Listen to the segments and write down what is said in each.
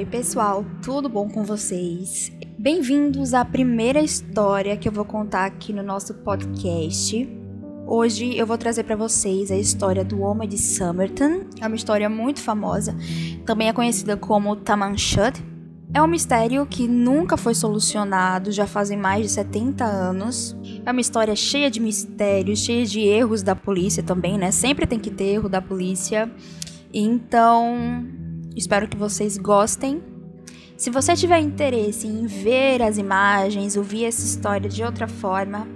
Oi, pessoal, tudo bom com vocês? Bem-vindos à primeira história que eu vou contar aqui no nosso podcast. Hoje eu vou trazer para vocês a história do Homem de Somerton. É uma história muito famosa, também é conhecida como Tamanshut. É um mistério que nunca foi solucionado, já fazem mais de 70 anos. É uma história cheia de mistérios, cheia de erros da polícia também, né? Sempre tem que ter erro da polícia. Então, Espero que vocês gostem. Se você tiver interesse em ver as imagens, ouvir essa história de outra forma,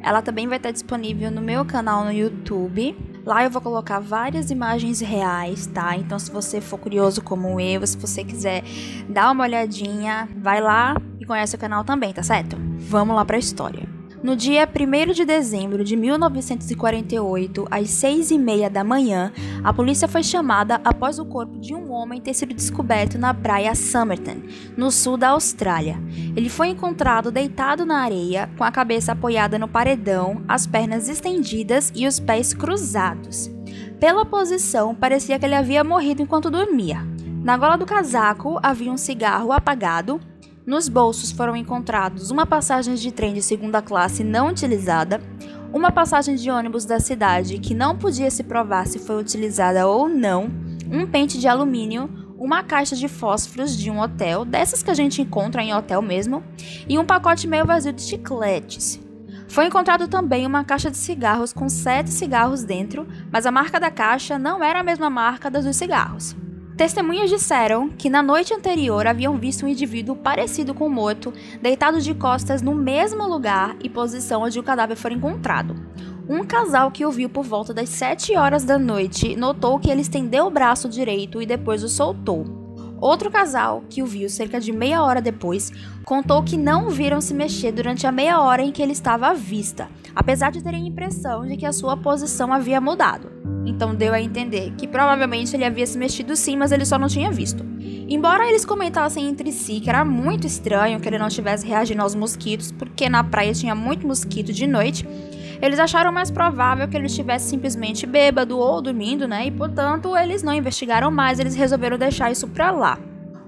ela também vai estar disponível no meu canal no YouTube. Lá eu vou colocar várias imagens reais, tá? Então, se você for curioso como eu, se você quiser dar uma olhadinha, vai lá e conhece o canal também, tá certo? Vamos lá para a história. No dia 1 de dezembro de 1948, às 6 e meia da manhã, a polícia foi chamada após o corpo de um homem ter sido descoberto na praia Somerton, no sul da Austrália. Ele foi encontrado deitado na areia, com a cabeça apoiada no paredão, as pernas estendidas e os pés cruzados. Pela posição, parecia que ele havia morrido enquanto dormia. Na gola do casaco havia um cigarro apagado, nos bolsos foram encontrados uma passagem de trem de segunda classe não utilizada, uma passagem de ônibus da cidade que não podia se provar se foi utilizada ou não, um pente de alumínio, uma caixa de fósforos de um hotel, dessas que a gente encontra em hotel mesmo, e um pacote meio vazio de chicletes. Foi encontrado também uma caixa de cigarros com sete cigarros dentro, mas a marca da caixa não era a mesma marca das dos cigarros. Testemunhas disseram que na noite anterior haviam visto um indivíduo parecido com o morto, deitado de costas no mesmo lugar e posição onde o cadáver foi encontrado. Um casal que o viu por volta das 7 horas da noite notou que ele estendeu o braço direito e depois o soltou. Outro casal, que o viu cerca de meia hora depois, contou que não viram se mexer durante a meia hora em que ele estava à vista, apesar de terem a impressão de que a sua posição havia mudado. Então deu a entender que provavelmente ele havia se mexido sim, mas ele só não tinha visto. Embora eles comentassem entre si que era muito estranho que ele não estivesse reagindo aos mosquitos, porque na praia tinha muito mosquito de noite, eles acharam mais provável que ele estivesse simplesmente bêbado ou dormindo, né? E portanto, eles não investigaram mais, eles resolveram deixar isso pra lá.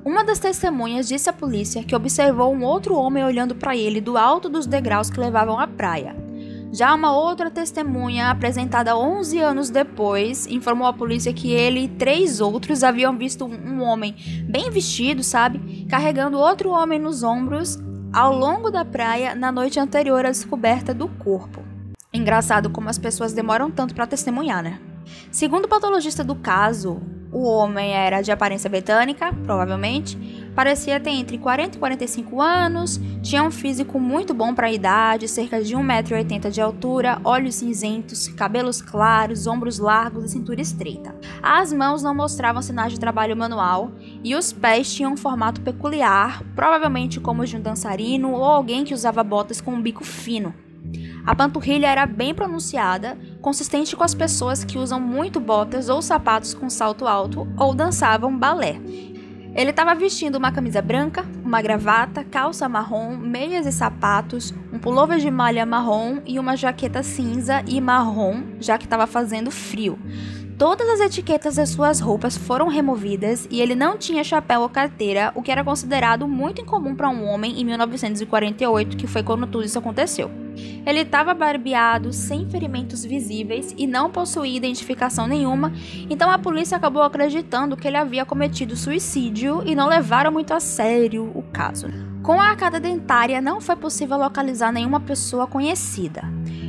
Uma das testemunhas disse à polícia que observou um outro homem olhando para ele do alto dos degraus que levavam à praia. Já uma outra testemunha, apresentada 11 anos depois, informou à polícia que ele e três outros haviam visto um homem bem vestido, sabe, carregando outro homem nos ombros ao longo da praia na noite anterior à descoberta do corpo. Engraçado como as pessoas demoram tanto para testemunhar, né? Segundo o patologista do caso, o homem era de aparência britânica, provavelmente, parecia ter entre 40 e 45 anos, tinha um físico muito bom para a idade, cerca de 1,80m de altura, olhos cinzentos, cabelos claros, ombros largos e cintura estreita. As mãos não mostravam sinais de trabalho manual e os pés tinham um formato peculiar, provavelmente como de um dançarino ou alguém que usava botas com um bico fino. A panturrilha era bem pronunciada, consistente com as pessoas que usam muito botas ou sapatos com salto alto ou dançavam balé. Ele estava vestindo uma camisa branca, uma gravata, calça marrom, meias e sapatos, um pullover de malha marrom e uma jaqueta cinza e marrom, já que estava fazendo frio. Todas as etiquetas das suas roupas foram removidas e ele não tinha chapéu ou carteira, o que era considerado muito incomum para um homem em 1948, que foi quando tudo isso aconteceu. Ele estava barbeado, sem ferimentos visíveis e não possuía identificação nenhuma, então a polícia acabou acreditando que ele havia cometido suicídio e não levaram muito a sério o caso. Com a arcada dentária, não foi possível localizar nenhuma pessoa conhecida.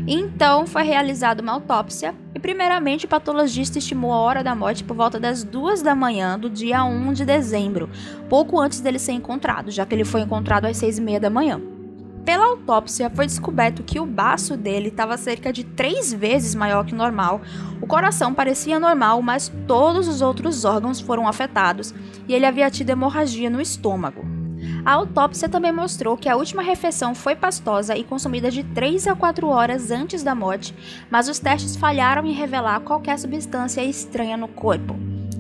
Então foi realizada uma autópsia e, primeiramente, o patologista estimou a hora da morte por volta das duas da manhã do dia 1 de dezembro, pouco antes dele ser encontrado, já que ele foi encontrado às seis e meia da manhã. Pela autópsia, foi descoberto que o baço dele estava cerca de três vezes maior que o normal. O coração parecia normal, mas todos os outros órgãos foram afetados e ele havia tido hemorragia no estômago. A autópsia também mostrou que a última refeição foi pastosa e consumida de 3 a 4 horas antes da morte, mas os testes falharam em revelar qualquer substância estranha no corpo.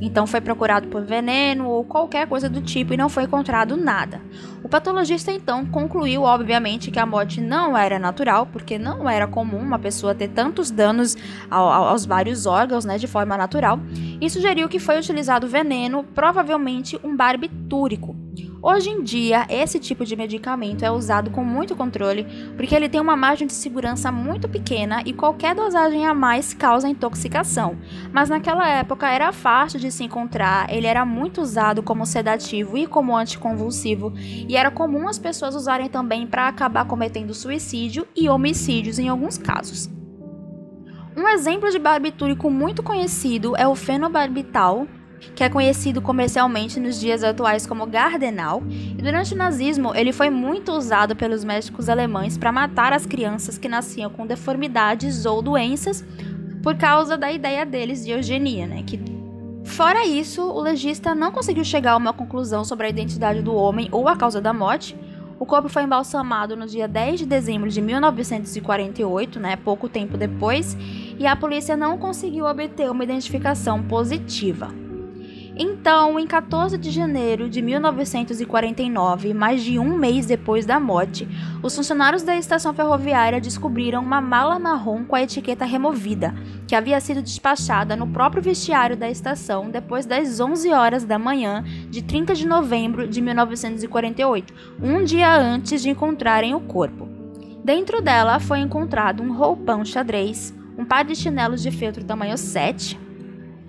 Então foi procurado por veneno ou qualquer coisa do tipo e não foi encontrado nada. O patologista então concluiu, obviamente, que a morte não era natural, porque não era comum uma pessoa ter tantos danos aos vários órgãos né, de forma natural, e sugeriu que foi utilizado veneno, provavelmente um barbitúrico. Hoje em dia, esse tipo de medicamento é usado com muito controle, porque ele tem uma margem de segurança muito pequena e qualquer dosagem a mais causa intoxicação. Mas naquela época era fácil de se encontrar, ele era muito usado como sedativo e como anticonvulsivo, e era comum as pessoas usarem também para acabar cometendo suicídio e homicídios em alguns casos. Um exemplo de barbitúrico muito conhecido é o fenobarbital, que é conhecido comercialmente nos dias atuais como Gardenal, e durante o nazismo ele foi muito usado pelos médicos alemães para matar as crianças que nasciam com deformidades ou doenças por causa da ideia deles de eugenia, né? Que Fora isso, o legista não conseguiu chegar a uma conclusão sobre a identidade do homem ou a causa da morte. O corpo foi embalsamado no dia 10 de dezembro de 1948, né, pouco tempo depois, e a polícia não conseguiu obter uma identificação positiva. Então, em 14 de janeiro de 1949, mais de um mês depois da morte, os funcionários da estação ferroviária descobriram uma mala marrom com a etiqueta removida, que havia sido despachada no próprio vestiário da estação depois das 11 horas da manhã de 30 de novembro de 1948, um dia antes de encontrarem o corpo. Dentro dela foi encontrado um roupão xadrez, um par de chinelos de feltro tamanho 7,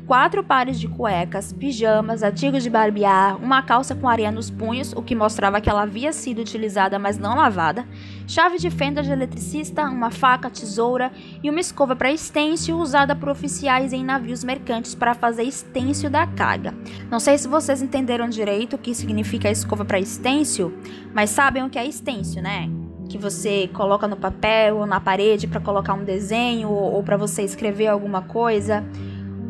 quatro pares de cuecas, pijamas, artigos de barbear, uma calça com areia nos punhos, o que mostrava que ela havia sido utilizada mas não lavada, chave de fenda de eletricista, uma faca, tesoura e uma escova para estêncil usada por oficiais em navios mercantes para fazer estêncil da carga. Não sei se vocês entenderam direito o que significa escova para estêncil, mas sabem o que é estêncil, né? que você coloca no papel ou na parede para colocar um desenho ou, ou para você escrever alguma coisa.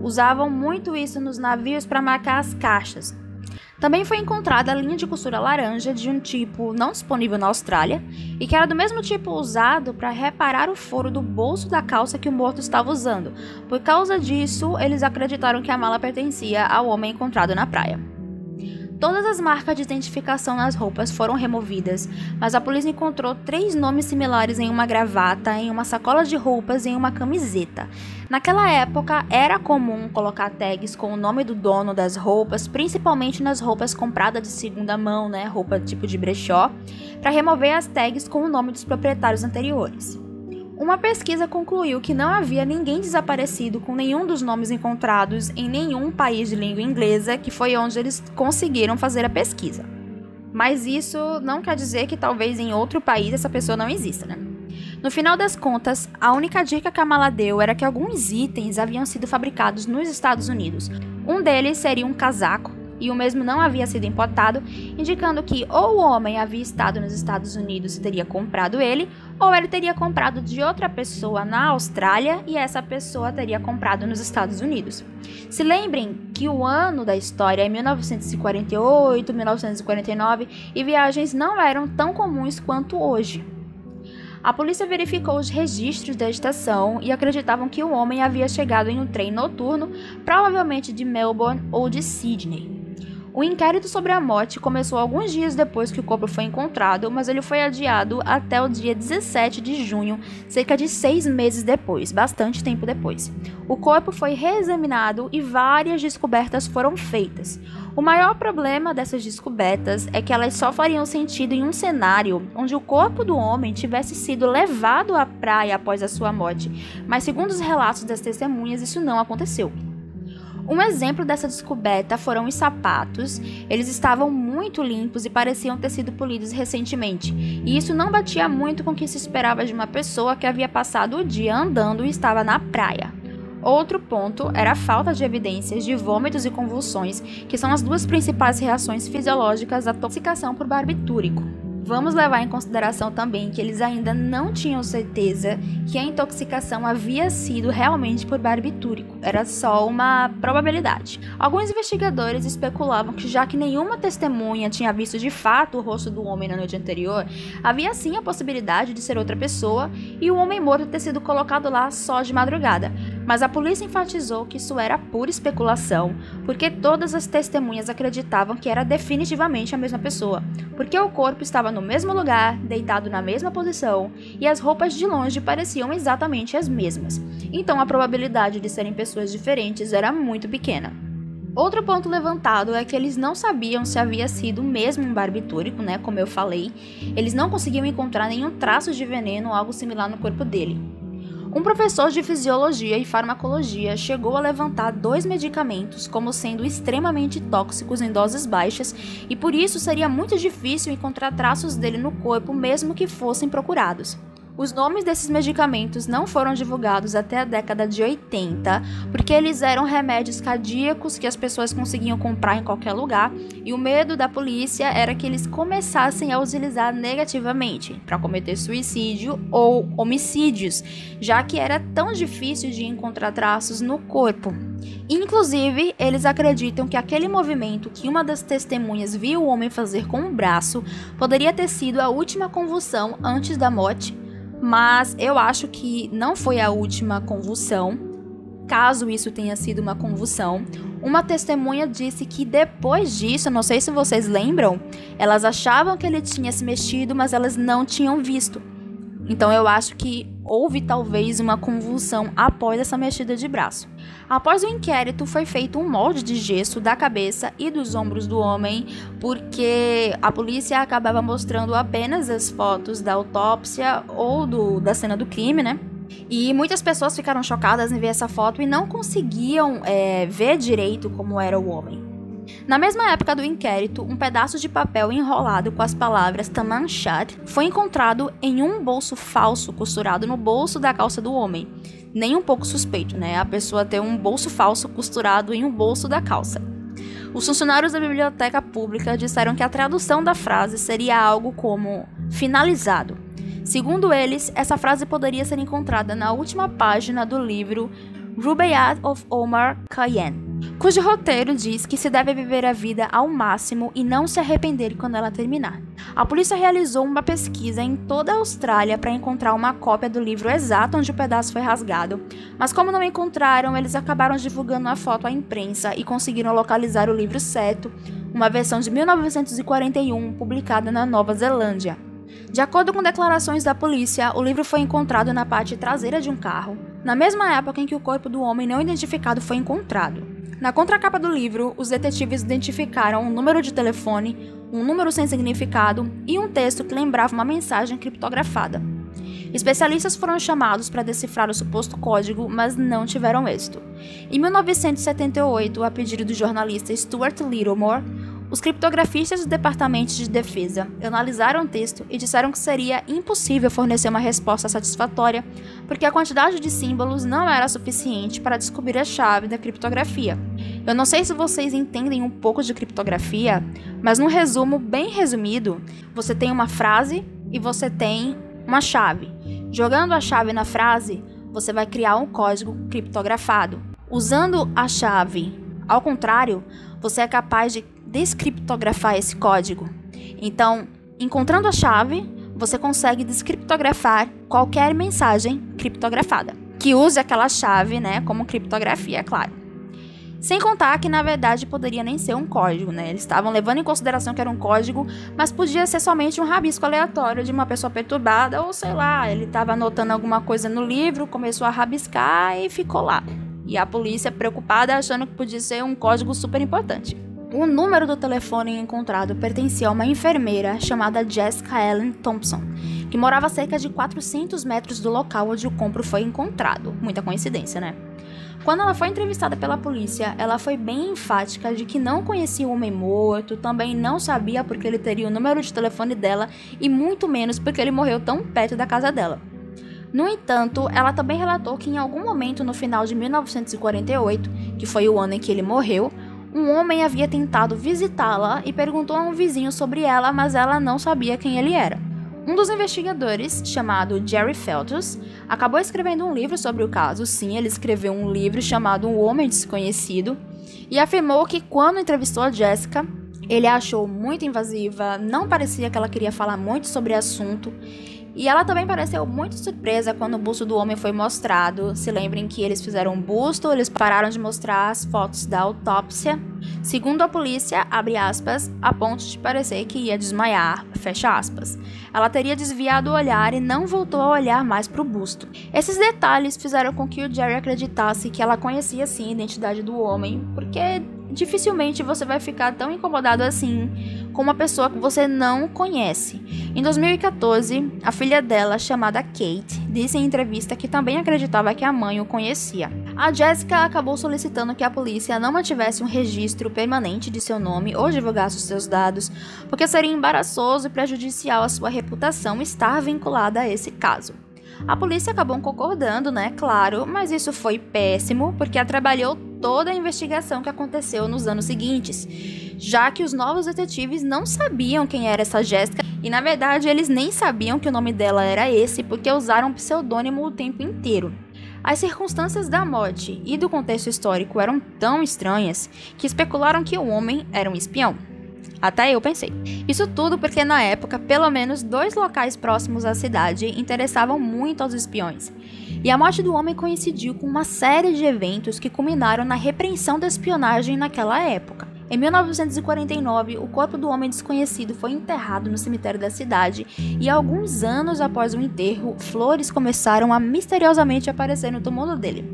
Usavam muito isso nos navios para marcar as caixas. Também foi encontrada a linha de costura laranja de um tipo não disponível na Austrália e que era do mesmo tipo usado para reparar o foro do bolso da calça que o morto estava usando. Por causa disso, eles acreditaram que a mala pertencia ao homem encontrado na praia. Todas as marcas de identificação nas roupas foram removidas, mas a polícia encontrou três nomes similares em uma gravata, em uma sacola de roupas e em uma camiseta. Naquela época, era comum colocar tags com o nome do dono das roupas, principalmente nas roupas compradas de segunda mão, né, roupa tipo de brechó, para remover as tags com o nome dos proprietários anteriores. Uma pesquisa concluiu que não havia ninguém desaparecido com nenhum dos nomes encontrados em nenhum país de língua inglesa, que foi onde eles conseguiram fazer a pesquisa. Mas isso não quer dizer que talvez em outro país essa pessoa não exista, né? No final das contas, a única dica que a mala deu era que alguns itens haviam sido fabricados nos Estados Unidos. Um deles seria um casaco e o mesmo não havia sido importado, indicando que ou o homem havia estado nos Estados Unidos e teria comprado ele, ou ele teria comprado de outra pessoa na Austrália e essa pessoa teria comprado nos Estados Unidos. Se lembrem que o ano da história é 1948, 1949 e viagens não eram tão comuns quanto hoje. A polícia verificou os registros da estação e acreditavam que o homem havia chegado em um trem noturno, provavelmente de Melbourne ou de Sydney. O inquérito sobre a morte começou alguns dias depois que o corpo foi encontrado, mas ele foi adiado até o dia 17 de junho, cerca de seis meses depois, bastante tempo depois. O corpo foi reexaminado e várias descobertas foram feitas. O maior problema dessas descobertas é que elas só fariam sentido em um cenário onde o corpo do homem tivesse sido levado à praia após a sua morte, mas segundo os relatos das testemunhas, isso não aconteceu. Um exemplo dessa descoberta foram os sapatos. Eles estavam muito limpos e pareciam ter sido polidos recentemente, e isso não batia muito com o que se esperava de uma pessoa que havia passado o dia andando e estava na praia. Outro ponto era a falta de evidências de vômitos e convulsões, que são as duas principais reações fisiológicas da intoxicação por barbitúrico. Vamos levar em consideração também que eles ainda não tinham certeza que a intoxicação havia sido realmente por barbitúrico, era só uma probabilidade. Alguns investigadores especulavam que, já que nenhuma testemunha tinha visto de fato o rosto do homem na noite anterior, havia sim a possibilidade de ser outra pessoa e o homem morto ter sido colocado lá só de madrugada. Mas a polícia enfatizou que isso era pura especulação, porque todas as testemunhas acreditavam que era definitivamente a mesma pessoa, porque o corpo estava no mesmo lugar, deitado na mesma posição, e as roupas de longe pareciam exatamente as mesmas. Então a probabilidade de serem pessoas diferentes era muito pequena. Outro ponto levantado é que eles não sabiam se havia sido mesmo um barbitúrico, né, como eu falei. Eles não conseguiam encontrar nenhum traço de veneno ou algo similar no corpo dele. Um professor de fisiologia e farmacologia chegou a levantar dois medicamentos como sendo extremamente tóxicos em doses baixas e por isso seria muito difícil encontrar traços dele no corpo mesmo que fossem procurados. Os nomes desses medicamentos não foram divulgados até a década de 80, porque eles eram remédios cardíacos que as pessoas conseguiam comprar em qualquer lugar, e o medo da polícia era que eles começassem a utilizar negativamente para cometer suicídio ou homicídios, já que era tão difícil de encontrar traços no corpo. Inclusive, eles acreditam que aquele movimento que uma das testemunhas viu o homem fazer com o braço poderia ter sido a última convulsão antes da morte mas eu acho que não foi a última convulsão. Caso isso tenha sido uma convulsão, uma testemunha disse que depois disso, não sei se vocês lembram, elas achavam que ele tinha se mexido, mas elas não tinham visto. Então eu acho que houve talvez uma convulsão após essa mexida de braço. Após o inquérito, foi feito um molde de gesso da cabeça e dos ombros do homem, porque a polícia acabava mostrando apenas as fotos da autópsia ou do, da cena do crime, né? E muitas pessoas ficaram chocadas em ver essa foto e não conseguiam é, ver direito como era o homem. Na mesma época do inquérito, um pedaço de papel enrolado com as palavras Tamanchad foi encontrado em um bolso falso costurado no bolso da calça do homem. Nem um pouco suspeito, né? A pessoa ter um bolso falso costurado em um bolso da calça. Os funcionários da biblioteca pública disseram que a tradução da frase seria algo como finalizado. Segundo eles, essa frase poderia ser encontrada na última página do livro Rubaiyat of Omar Khayyam, cujo roteiro diz que se deve viver a vida ao máximo e não se arrepender quando ela terminar. A polícia realizou uma pesquisa em toda a Austrália para encontrar uma cópia do livro exato onde o pedaço foi rasgado, mas como não encontraram, eles acabaram divulgando a foto à imprensa e conseguiram localizar o livro certo, uma versão de 1941 publicada na Nova Zelândia. De acordo com declarações da polícia, o livro foi encontrado na parte traseira de um carro, na mesma época em que o corpo do homem não identificado foi encontrado. Na contracapa do livro, os detetives identificaram um número de telefone, um número sem significado e um texto que lembrava uma mensagem criptografada. Especialistas foram chamados para decifrar o suposto código, mas não tiveram êxito. Em 1978, a pedido do jornalista Stuart Littlemore, os criptografistas do Departamento de Defesa analisaram o texto e disseram que seria impossível fornecer uma resposta satisfatória, porque a quantidade de símbolos não era suficiente para descobrir a chave da criptografia. Eu não sei se vocês entendem um pouco de criptografia, mas num resumo bem resumido, você tem uma frase e você tem uma chave. Jogando a chave na frase, você vai criar um código criptografado. Usando a chave ao contrário, você é capaz de descriptografar esse código. Então, encontrando a chave, você consegue descriptografar qualquer mensagem criptografada, que use aquela chave, né, como criptografia, é claro. Sem contar que na verdade poderia nem ser um código, né? Eles estavam levando em consideração que era um código, mas podia ser somente um rabisco aleatório de uma pessoa perturbada, ou sei lá, ele estava anotando alguma coisa no livro, começou a rabiscar e ficou lá. E a polícia preocupada achando que podia ser um código super importante. O número do telefone encontrado pertencia a uma enfermeira chamada Jessica Ellen Thompson, que morava a cerca de 400 metros do local onde o compro foi encontrado. Muita coincidência, né? Quando ela foi entrevistada pela polícia, ela foi bem enfática de que não conhecia o homem morto, também não sabia porque ele teria o número de telefone dela e muito menos porque ele morreu tão perto da casa dela. No entanto, ela também relatou que em algum momento no final de 1948, que foi o ano em que ele morreu, um homem havia tentado visitá-la e perguntou a um vizinho sobre ela, mas ela não sabia quem ele era. Um dos investigadores, chamado Jerry Feltus, acabou escrevendo um livro sobre o caso. Sim, ele escreveu um livro chamado O Homem Desconhecido e afirmou que quando entrevistou a Jessica, ele a achou muito invasiva, não parecia que ela queria falar muito sobre o assunto e ela também pareceu muito surpresa quando o busto do homem foi mostrado. Se lembrem que eles fizeram um busto, eles pararam de mostrar as fotos da autópsia. Segundo a polícia, abre aspas, a ponto de parecer que ia desmaiar, fecha aspas. Ela teria desviado o olhar e não voltou a olhar mais para o busto. Esses detalhes fizeram com que o Jerry acreditasse que ela conhecia sim a identidade do homem, porque dificilmente você vai ficar tão incomodado assim com uma pessoa que você não conhece. Em 2014, a filha dela, chamada Kate, disse em entrevista que também acreditava que a mãe o conhecia. A Jessica acabou solicitando que a polícia não mantivesse um registro permanente de seu nome ou divulgasse os seus dados, porque seria embaraçoso e prejudicial à sua reputação estar vinculada a esse caso. A polícia acabou concordando, né? Claro, mas isso foi péssimo porque atrapalhou toda a investigação que aconteceu nos anos seguintes, já que os novos detetives não sabiam quem era essa Jéssica e na verdade eles nem sabiam que o nome dela era esse porque usaram um pseudônimo o tempo inteiro. As circunstâncias da morte e do contexto histórico eram tão estranhas que especularam que o homem era um espião. Até eu pensei. Isso tudo porque na época, pelo menos dois locais próximos à cidade interessavam muito aos espiões. E a morte do homem coincidiu com uma série de eventos que culminaram na repreensão da espionagem naquela época. Em 1949, o corpo do homem desconhecido foi enterrado no cemitério da cidade, e alguns anos após o enterro, flores começaram a misteriosamente aparecer no túmulo dele.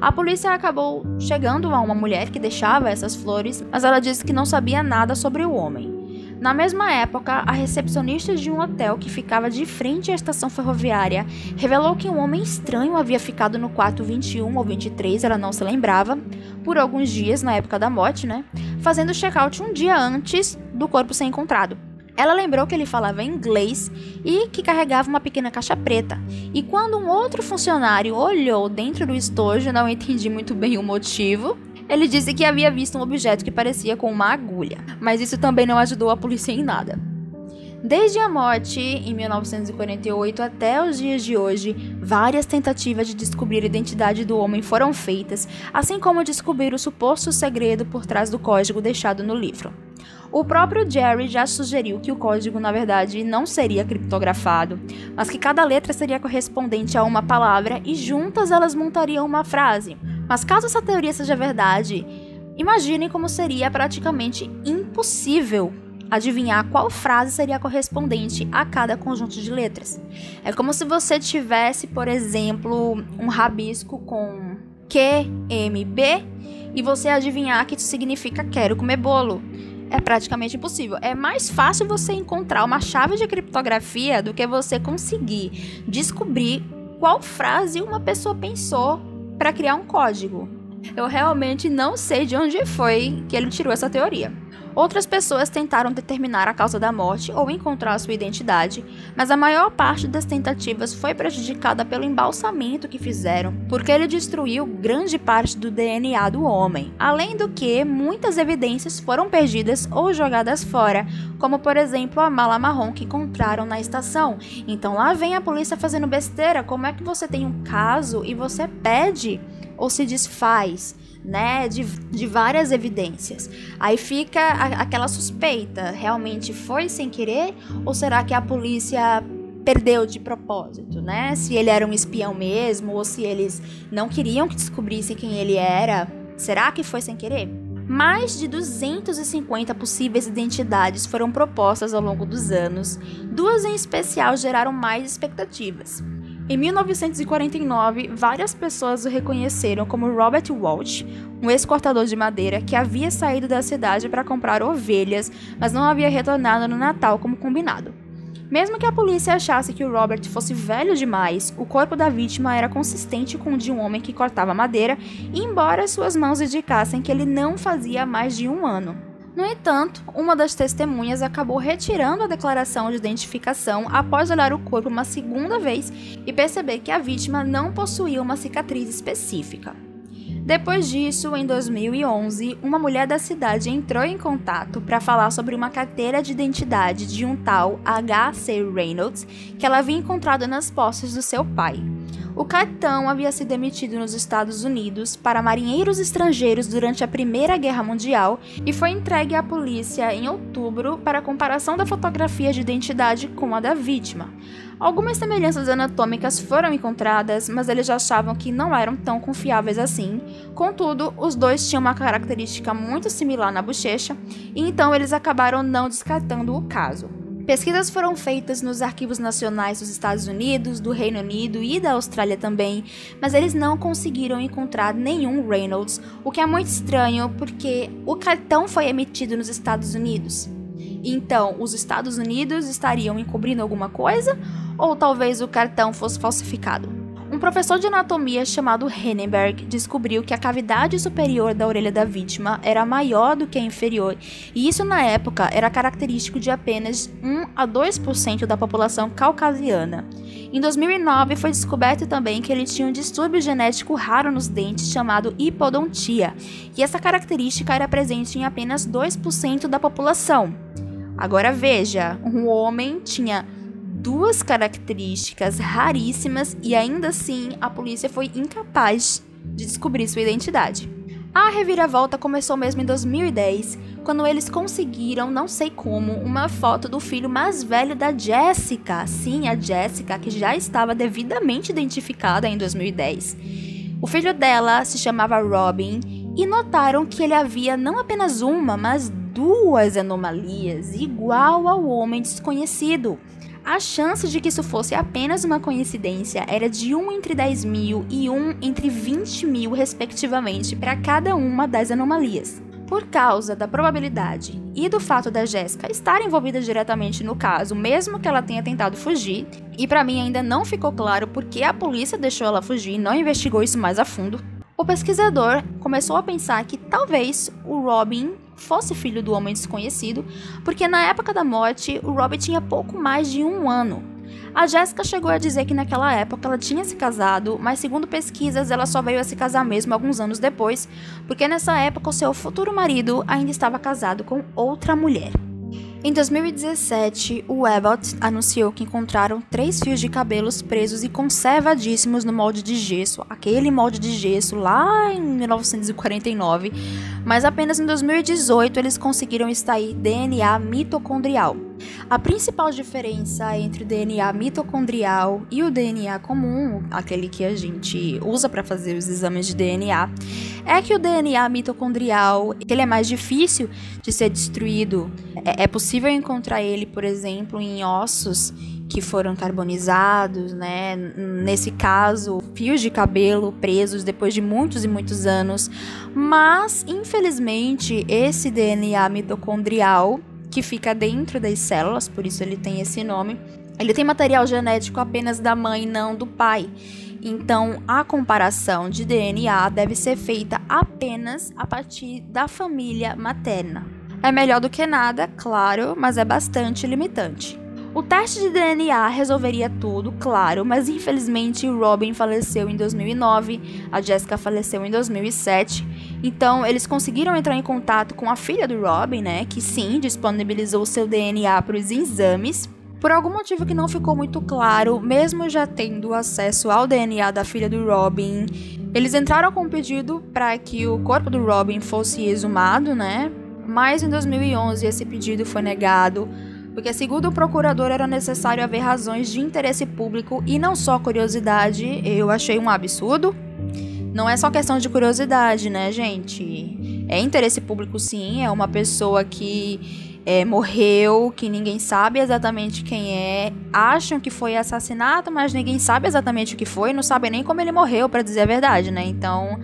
A polícia acabou chegando a uma mulher que deixava essas flores, mas ela disse que não sabia nada sobre o homem. Na mesma época, a recepcionista de um hotel que ficava de frente à estação ferroviária revelou que um homem estranho havia ficado no quarto 21 ou 23, ela não se lembrava, por alguns dias na época da morte, né? Fazendo check-out um dia antes do corpo ser encontrado. Ela lembrou que ele falava inglês e que carregava uma pequena caixa preta. E quando um outro funcionário olhou dentro do estojo, não entendi muito bem o motivo, ele disse que havia visto um objeto que parecia com uma agulha, mas isso também não ajudou a polícia em nada. Desde a morte, em 1948, até os dias de hoje, várias tentativas de descobrir a identidade do homem foram feitas, assim como descobrir o suposto segredo por trás do código deixado no livro. O próprio Jerry já sugeriu que o código, na verdade, não seria criptografado, mas que cada letra seria correspondente a uma palavra e juntas elas montariam uma frase. Mas caso essa teoria seja verdade, imaginem como seria praticamente impossível adivinhar qual frase seria correspondente a cada conjunto de letras. É como se você tivesse, por exemplo, um rabisco com QMB e você adivinhar que isso significa quero comer bolo é praticamente impossível. É mais fácil você encontrar uma chave de criptografia do que você conseguir descobrir qual frase uma pessoa pensou para criar um código. Eu realmente não sei de onde foi que ele tirou essa teoria. Outras pessoas tentaram determinar a causa da morte ou encontrar sua identidade, mas a maior parte das tentativas foi prejudicada pelo embalsamento que fizeram, porque ele destruiu grande parte do DNA do homem. Além do que, muitas evidências foram perdidas ou jogadas fora, como por exemplo a mala marrom que encontraram na estação. Então lá vem a polícia fazendo besteira. Como é que você tem um caso e você pede ou se desfaz? Né, de, de várias evidências. Aí fica a, aquela suspeita: realmente foi sem querer ou será que a polícia perdeu de propósito, né? Se ele era um espião mesmo ou se eles não queriam que descobrissem quem ele era, será que foi sem querer? Mais de 250 possíveis identidades foram propostas ao longo dos anos, duas em especial geraram mais expectativas. Em 1949, várias pessoas o reconheceram como Robert Walsh, um ex-cortador de madeira que havia saído da cidade para comprar ovelhas, mas não havia retornado no Natal como combinado. Mesmo que a polícia achasse que o Robert fosse velho demais, o corpo da vítima era consistente com o de um homem que cortava madeira, embora suas mãos indicassem que ele não fazia mais de um ano. No entanto, uma das testemunhas acabou retirando a declaração de identificação após olhar o corpo uma segunda vez e perceber que a vítima não possuía uma cicatriz específica. Depois disso, em 2011, uma mulher da cidade entrou em contato para falar sobre uma carteira de identidade de um tal H.C. Reynolds que ela havia encontrado nas posses do seu pai. O cartão havia sido emitido nos Estados Unidos para marinheiros estrangeiros durante a Primeira Guerra Mundial e foi entregue à polícia em outubro para comparação da fotografia de identidade com a da vítima. Algumas semelhanças anatômicas foram encontradas, mas eles achavam que não eram tão confiáveis assim. Contudo, os dois tinham uma característica muito similar na bochecha, e então eles acabaram não descartando o caso. Pesquisas foram feitas nos arquivos nacionais dos Estados Unidos, do Reino Unido e da Austrália também, mas eles não conseguiram encontrar nenhum Reynolds, o que é muito estranho porque o cartão foi emitido nos Estados Unidos. Então, os Estados Unidos estariam encobrindo alguma coisa? Ou talvez o cartão fosse falsificado? Professor de anatomia chamado Henneberg descobriu que a cavidade superior da orelha da vítima era maior do que a inferior, e isso na época era característico de apenas 1 a 2% da população caucasiana. Em 2009 foi descoberto também que ele tinha um distúrbio genético raro nos dentes chamado hipodontia, e essa característica era presente em apenas 2% da população. Agora veja, um homem tinha duas características raríssimas e ainda assim a polícia foi incapaz de descobrir sua identidade. A reviravolta começou mesmo em 2010, quando eles conseguiram, não sei como, uma foto do filho mais velho da Jessica. Sim, a Jessica, que já estava devidamente identificada em 2010. O filho dela se chamava Robin e notaram que ele havia não apenas uma, mas duas anomalias igual ao homem desconhecido. A chance de que isso fosse apenas uma coincidência era de 1 entre 10 mil e 1 entre 20 mil, respectivamente, para cada uma das anomalias. Por causa da probabilidade e do fato da Jéssica estar envolvida diretamente no caso, mesmo que ela tenha tentado fugir, e para mim ainda não ficou claro por que a polícia deixou ela fugir e não investigou isso mais a fundo, o pesquisador começou a pensar que talvez o Robin fosse filho do homem desconhecido, porque na época da morte o Robin tinha pouco mais de um ano. A Jéssica chegou a dizer que naquela época ela tinha se casado, mas segundo pesquisas ela só veio a se casar mesmo alguns anos depois, porque nessa época o seu futuro marido ainda estava casado com outra mulher. Em 2017, o Abbott anunciou que encontraram três fios de cabelos presos e conservadíssimos no molde de gesso, aquele molde de gesso lá em 1949, mas apenas em 2018 eles conseguiram extrair DNA mitocondrial. A principal diferença entre o DNA mitocondrial e o DNA comum, aquele que a gente usa para fazer os exames de DNA, é que o DNA mitocondrial ele é mais difícil de ser destruído. É, é possível encontrar ele, por exemplo, em ossos que foram carbonizados, né? Nesse caso, fios de cabelo presos depois de muitos e muitos anos. Mas, infelizmente, esse DNA mitocondrial que fica dentro das células, por isso ele tem esse nome. Ele tem material genético apenas da mãe, não do pai. Então, a comparação de DNA deve ser feita apenas a partir da família materna. É melhor do que nada, claro, mas é bastante limitante. O teste de DNA resolveria tudo, claro, mas infelizmente Robin faleceu em 2009, a Jessica faleceu em 2007. Então, eles conseguiram entrar em contato com a filha do Robin, né, que sim, disponibilizou seu DNA para os exames. Por algum motivo que não ficou muito claro, mesmo já tendo acesso ao DNA da filha do Robin, eles entraram com um pedido para que o corpo do Robin fosse exumado, né? Mas em 2011 esse pedido foi negado porque, segundo o procurador, era necessário haver razões de interesse público e não só curiosidade. Eu achei um absurdo. Não é só questão de curiosidade, né, gente? É interesse público, sim. É uma pessoa que é, morreu, que ninguém sabe exatamente quem é. Acham que foi assassinato, mas ninguém sabe exatamente o que foi. Não sabe nem como ele morreu, para dizer a verdade, né? Então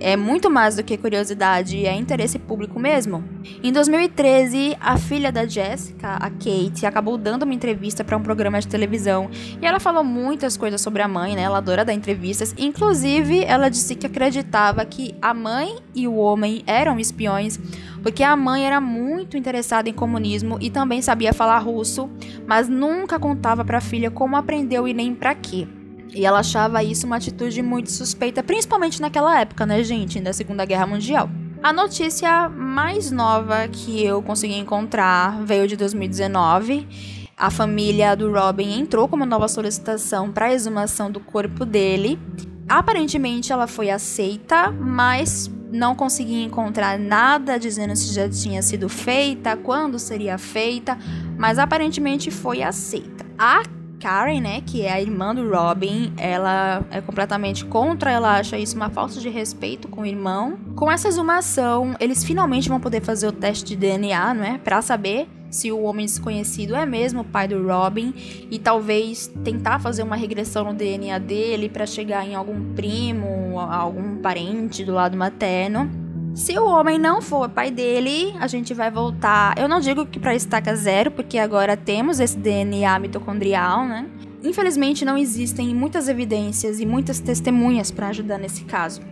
é muito mais do que curiosidade, é interesse público mesmo. Em 2013, a filha da Jessica, a Kate, acabou dando uma entrevista para um programa de televisão e ela falou muitas coisas sobre a mãe, né? Ela adora dar entrevistas. Inclusive, ela disse que acreditava que a mãe e o homem eram espiões, porque a mãe era muito interessada em comunismo e também sabia falar russo, mas nunca contava para a filha como aprendeu e nem para quê. E ela achava isso uma atitude muito suspeita, principalmente naquela época, né, gente, da Segunda Guerra Mundial. A notícia mais nova que eu consegui encontrar veio de 2019. A família do Robin entrou com uma nova solicitação para exumação do corpo dele. Aparentemente ela foi aceita, mas não consegui encontrar nada dizendo se já tinha sido feita, quando seria feita, mas aparentemente foi aceita. A Karen, né, que é a irmã do Robin, ela é completamente contra, ela acha isso uma falta de respeito com o irmão. Com essa exumação, eles finalmente vão poder fazer o teste de DNA, não é, para saber se o homem desconhecido é mesmo o pai do Robin e talvez tentar fazer uma regressão no DNA dele para chegar em algum primo, algum parente do lado materno. Se o homem não for pai dele, a gente vai voltar. Eu não digo que para estaca zero, porque agora temos esse DNA mitocondrial, né? Infelizmente não existem muitas evidências e muitas testemunhas para ajudar nesse caso.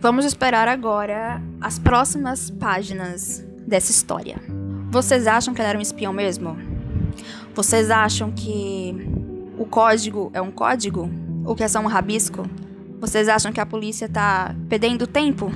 Vamos esperar agora as próximas páginas dessa história. Vocês acham que ela era um espião mesmo? Vocês acham que o código é um código? Ou que é só um rabisco? Vocês acham que a polícia tá perdendo tempo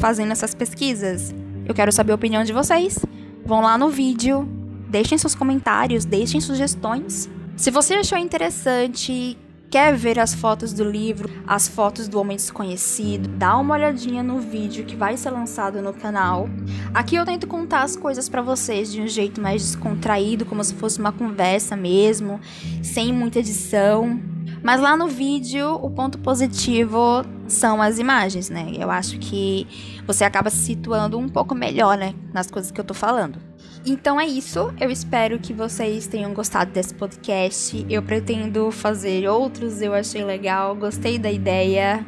fazendo essas pesquisas? Eu quero saber a opinião de vocês. Vão lá no vídeo, deixem seus comentários, deixem sugestões. Se você achou interessante, quer ver as fotos do livro, as fotos do Homem Desconhecido, dá uma olhadinha no vídeo que vai ser lançado no canal. Aqui eu tento contar as coisas para vocês de um jeito mais descontraído, como se fosse uma conversa mesmo, sem muita edição. Mas lá no vídeo, o ponto positivo são as imagens, né? Eu acho que você acaba se situando um pouco melhor, né, nas coisas que eu tô falando. Então é isso. Eu espero que vocês tenham gostado desse podcast. Eu pretendo fazer outros, eu achei legal, gostei da ideia.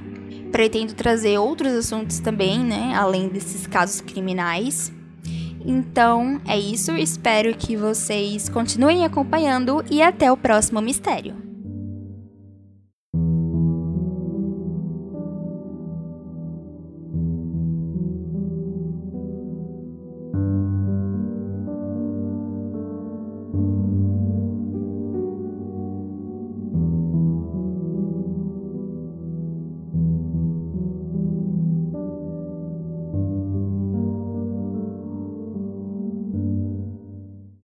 Pretendo trazer outros assuntos também, né? Além desses casos criminais. Então é isso. Espero que vocês continuem acompanhando e até o próximo mistério.